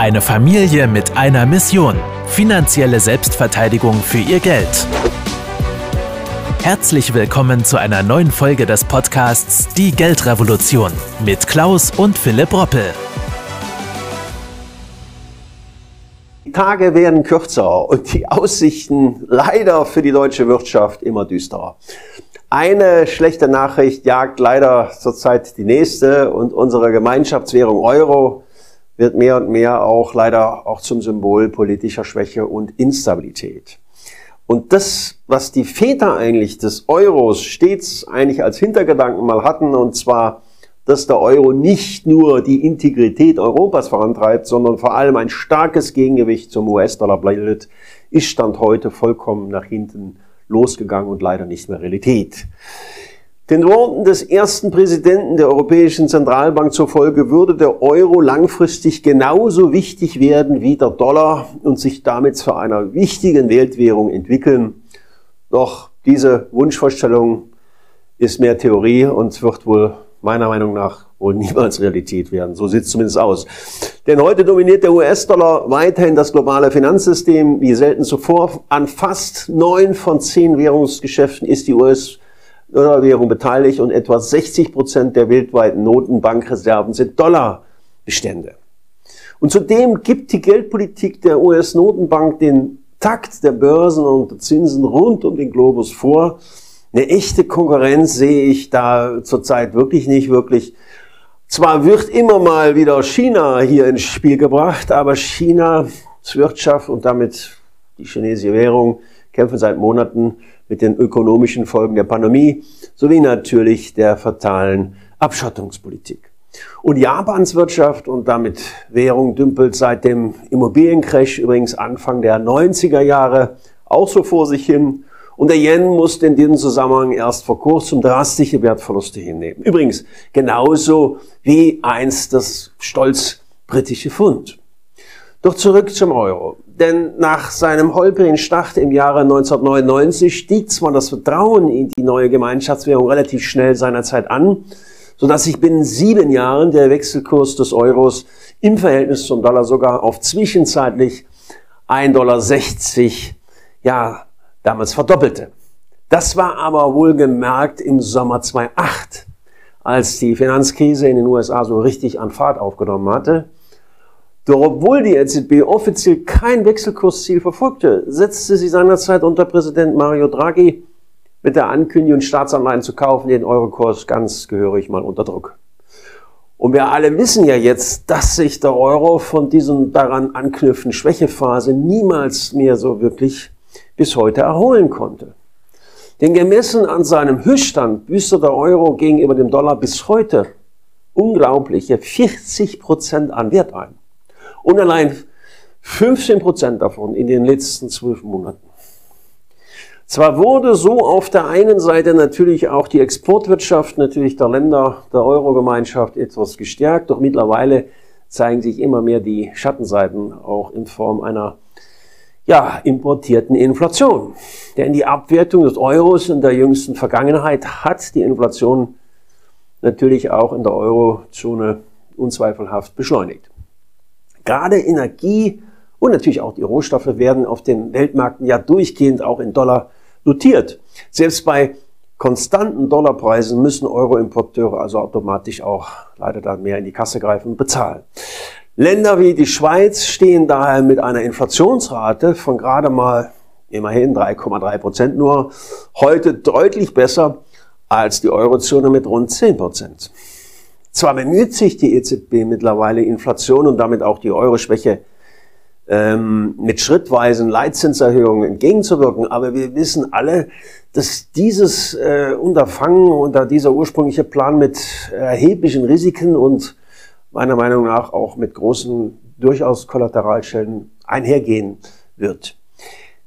Eine Familie mit einer Mission. Finanzielle Selbstverteidigung für ihr Geld. Herzlich willkommen zu einer neuen Folge des Podcasts Die Geldrevolution mit Klaus und Philipp Roppel. Die Tage werden kürzer und die Aussichten leider für die deutsche Wirtschaft immer düsterer. Eine schlechte Nachricht jagt leider zurzeit die nächste und unsere Gemeinschaftswährung Euro wird mehr und mehr auch leider auch zum Symbol politischer Schwäche und Instabilität. Und das, was die Väter eigentlich des Euros stets eigentlich als Hintergedanken mal hatten, und zwar, dass der Euro nicht nur die Integrität Europas vorantreibt, sondern vor allem ein starkes Gegengewicht zum US-Dollar bildet, ist Stand heute vollkommen nach hinten losgegangen und leider nicht mehr Realität. Den Worten des ersten Präsidenten der Europäischen Zentralbank zufolge würde der Euro langfristig genauso wichtig werden wie der Dollar und sich damit zu einer wichtigen Weltwährung entwickeln. Doch diese Wunschvorstellung ist mehr Theorie und wird wohl meiner Meinung nach wohl niemals Realität werden. So sieht es zumindest aus. Denn heute dominiert der US-Dollar weiterhin das globale Finanzsystem wie selten zuvor. An fast neun von zehn Währungsgeschäften ist die US- Dollarwährung beteiligt und etwa 60 Prozent der weltweiten Notenbankreserven sind Dollarbestände. Und zudem gibt die Geldpolitik der US-Notenbank den Takt der Börsen und Zinsen rund um den Globus vor. Eine echte Konkurrenz sehe ich da zurzeit wirklich nicht wirklich. Zwar wird immer mal wieder China hier ins Spiel gebracht, aber Chinas Wirtschaft und damit die chinesische Währung kämpfen seit Monaten mit den ökonomischen Folgen der Pandemie sowie natürlich der fatalen Abschottungspolitik. Und Japans Wirtschaft und damit Währung dümpelt seit dem Immobiliencrash übrigens Anfang der 90er Jahre auch so vor sich hin. Und der Yen musste in diesem Zusammenhang erst vor kurzem drastische Wertverluste hinnehmen. Übrigens genauso wie einst das stolz britische Pfund. Doch zurück zum Euro. Denn nach seinem holprigen Start im Jahre 1999 stieg zwar das Vertrauen in die neue Gemeinschaftswährung relativ schnell seinerzeit an, sodass sich binnen sieben Jahren der Wechselkurs des Euros im Verhältnis zum Dollar sogar auf zwischenzeitlich 1,60 Dollar, ja, damals verdoppelte. Das war aber wohlgemerkt im Sommer 2008, als die Finanzkrise in den USA so richtig an Fahrt aufgenommen hatte. Doch obwohl die EZB offiziell kein Wechselkursziel verfolgte, setzte sie seinerzeit unter Präsident Mario Draghi mit der Ankündigung, Staatsanleihen zu kaufen, den Eurokurs ganz gehörig mal unter Druck. Und wir alle wissen ja jetzt, dass sich der Euro von diesem daran anknüpfenden Schwächephase niemals mehr so wirklich bis heute erholen konnte. Denn gemessen an seinem Höchststand büßte der Euro gegenüber dem Dollar bis heute unglaubliche 40 Prozent an Wert ein. Und allein 15 Prozent davon in den letzten zwölf Monaten. Zwar wurde so auf der einen Seite natürlich auch die Exportwirtschaft natürlich der Länder der Euro-Gemeinschaft etwas gestärkt, doch mittlerweile zeigen sich immer mehr die Schattenseiten auch in Form einer ja, importierten Inflation. Denn die Abwertung des Euros in der jüngsten Vergangenheit hat die Inflation natürlich auch in der Eurozone unzweifelhaft beschleunigt. Gerade Energie und natürlich auch die Rohstoffe werden auf den Weltmärkten ja durchgehend auch in Dollar notiert. Selbst bei konstanten Dollarpreisen müssen Euro-Importeure also automatisch auch leider dann mehr in die Kasse greifen und bezahlen. Länder wie die Schweiz stehen daher mit einer Inflationsrate von gerade mal immerhin 3,3 Prozent nur heute deutlich besser als die Eurozone mit rund 10 Prozent. Zwar bemüht sich die EZB mittlerweile Inflation und damit auch die Euro-Schwäche ähm, mit schrittweisen Leitzinserhöhungen entgegenzuwirken, aber wir wissen alle, dass dieses äh, Unterfangen und dieser ursprüngliche Plan mit erheblichen Risiken und meiner Meinung nach auch mit großen durchaus Kollateralschäden einhergehen wird.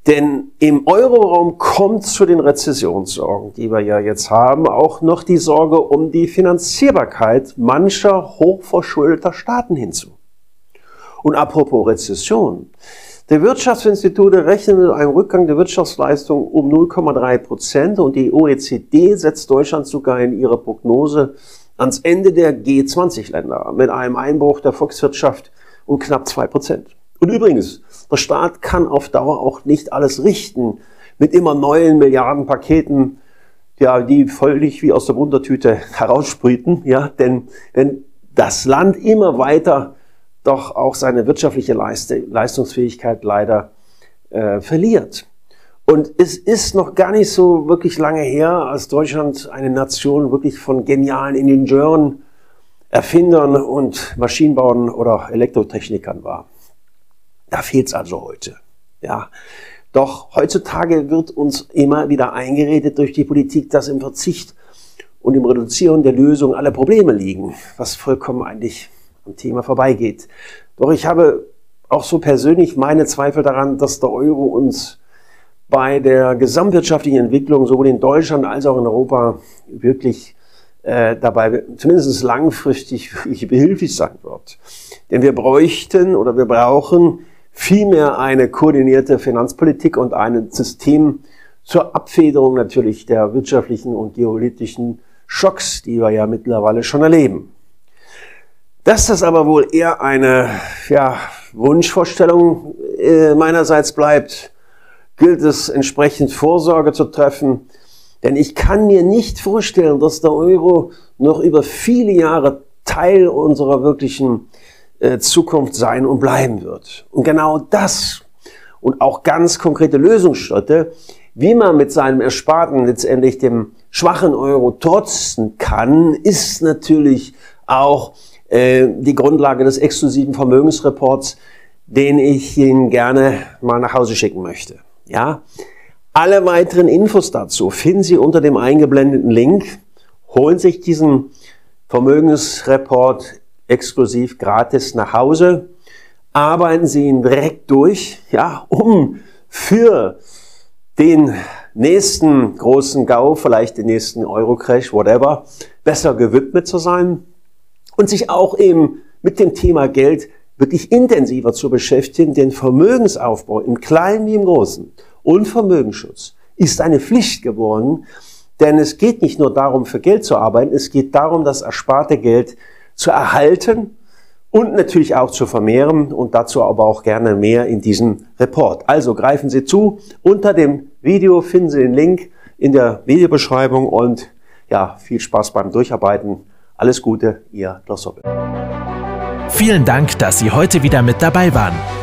Denn im Euroraum kommt zu den Rezessionssorgen, die wir ja jetzt haben, auch noch die Sorge um die Finanzierbarkeit mancher hochverschuldeter Staaten hinzu. Und apropos Rezession. Die Wirtschaftsinstitute rechnen mit einem Rückgang der Wirtschaftsleistung um 0,3 Prozent und die OECD setzt Deutschland sogar in ihrer Prognose ans Ende der G20-Länder mit einem Einbruch der Volkswirtschaft um knapp zwei Prozent. Und übrigens, der Staat kann auf Dauer auch nicht alles richten mit immer neuen Milliardenpaketen, ja, die völlig wie aus der Wundertüte heraussprühten, ja, denn wenn das Land immer weiter doch auch seine wirtschaftliche Leiste, Leistungsfähigkeit leider äh, verliert. Und es ist noch gar nicht so wirklich lange her, als Deutschland eine Nation wirklich von genialen Ingenieuren, Erfindern und Maschinenbauern oder Elektrotechnikern war. Da fehlt es also heute. Ja. Doch heutzutage wird uns immer wieder eingeredet durch die Politik, dass im Verzicht und im Reduzieren der Lösung alle Probleme liegen, was vollkommen eigentlich am Thema vorbeigeht. Doch ich habe auch so persönlich meine Zweifel daran, dass der Euro uns bei der gesamtwirtschaftlichen Entwicklung sowohl in Deutschland als auch in Europa wirklich äh, dabei zumindest langfristig wirklich behilflich sein wird. Denn wir bräuchten oder wir brauchen vielmehr eine koordinierte Finanzpolitik und ein System zur Abfederung natürlich der wirtschaftlichen und geopolitischen Schocks, die wir ja mittlerweile schon erleben. Dass das aber wohl eher eine ja, Wunschvorstellung äh, meinerseits bleibt, gilt es entsprechend Vorsorge zu treffen. Denn ich kann mir nicht vorstellen, dass der Euro noch über viele Jahre Teil unserer wirklichen Zukunft sein und bleiben wird. Und genau das und auch ganz konkrete Lösungsschritte, wie man mit seinem Ersparten letztendlich dem schwachen Euro trotzen kann, ist natürlich auch äh, die Grundlage des exklusiven Vermögensreports, den ich Ihnen gerne mal nach Hause schicken möchte. Ja, alle weiteren Infos dazu finden Sie unter dem eingeblendeten Link. Holen sich diesen Vermögensreport exklusiv gratis nach Hause. Arbeiten Sie ihn direkt durch, ja, um für den nächsten großen GAU, vielleicht den nächsten Eurocrash, whatever, besser gewidmet zu sein und sich auch eben mit dem Thema Geld wirklich intensiver zu beschäftigen, denn Vermögensaufbau im Kleinen wie im Großen und Vermögensschutz ist eine Pflicht geworden, denn es geht nicht nur darum, für Geld zu arbeiten, es geht darum, das ersparte Geld zu erhalten und natürlich auch zu vermehren und dazu aber auch gerne mehr in diesem Report. Also greifen Sie zu. Unter dem Video finden Sie den Link in der Videobeschreibung und ja, viel Spaß beim Durcharbeiten. Alles Gute, Ihr Hoppe. Vielen Dank, dass Sie heute wieder mit dabei waren.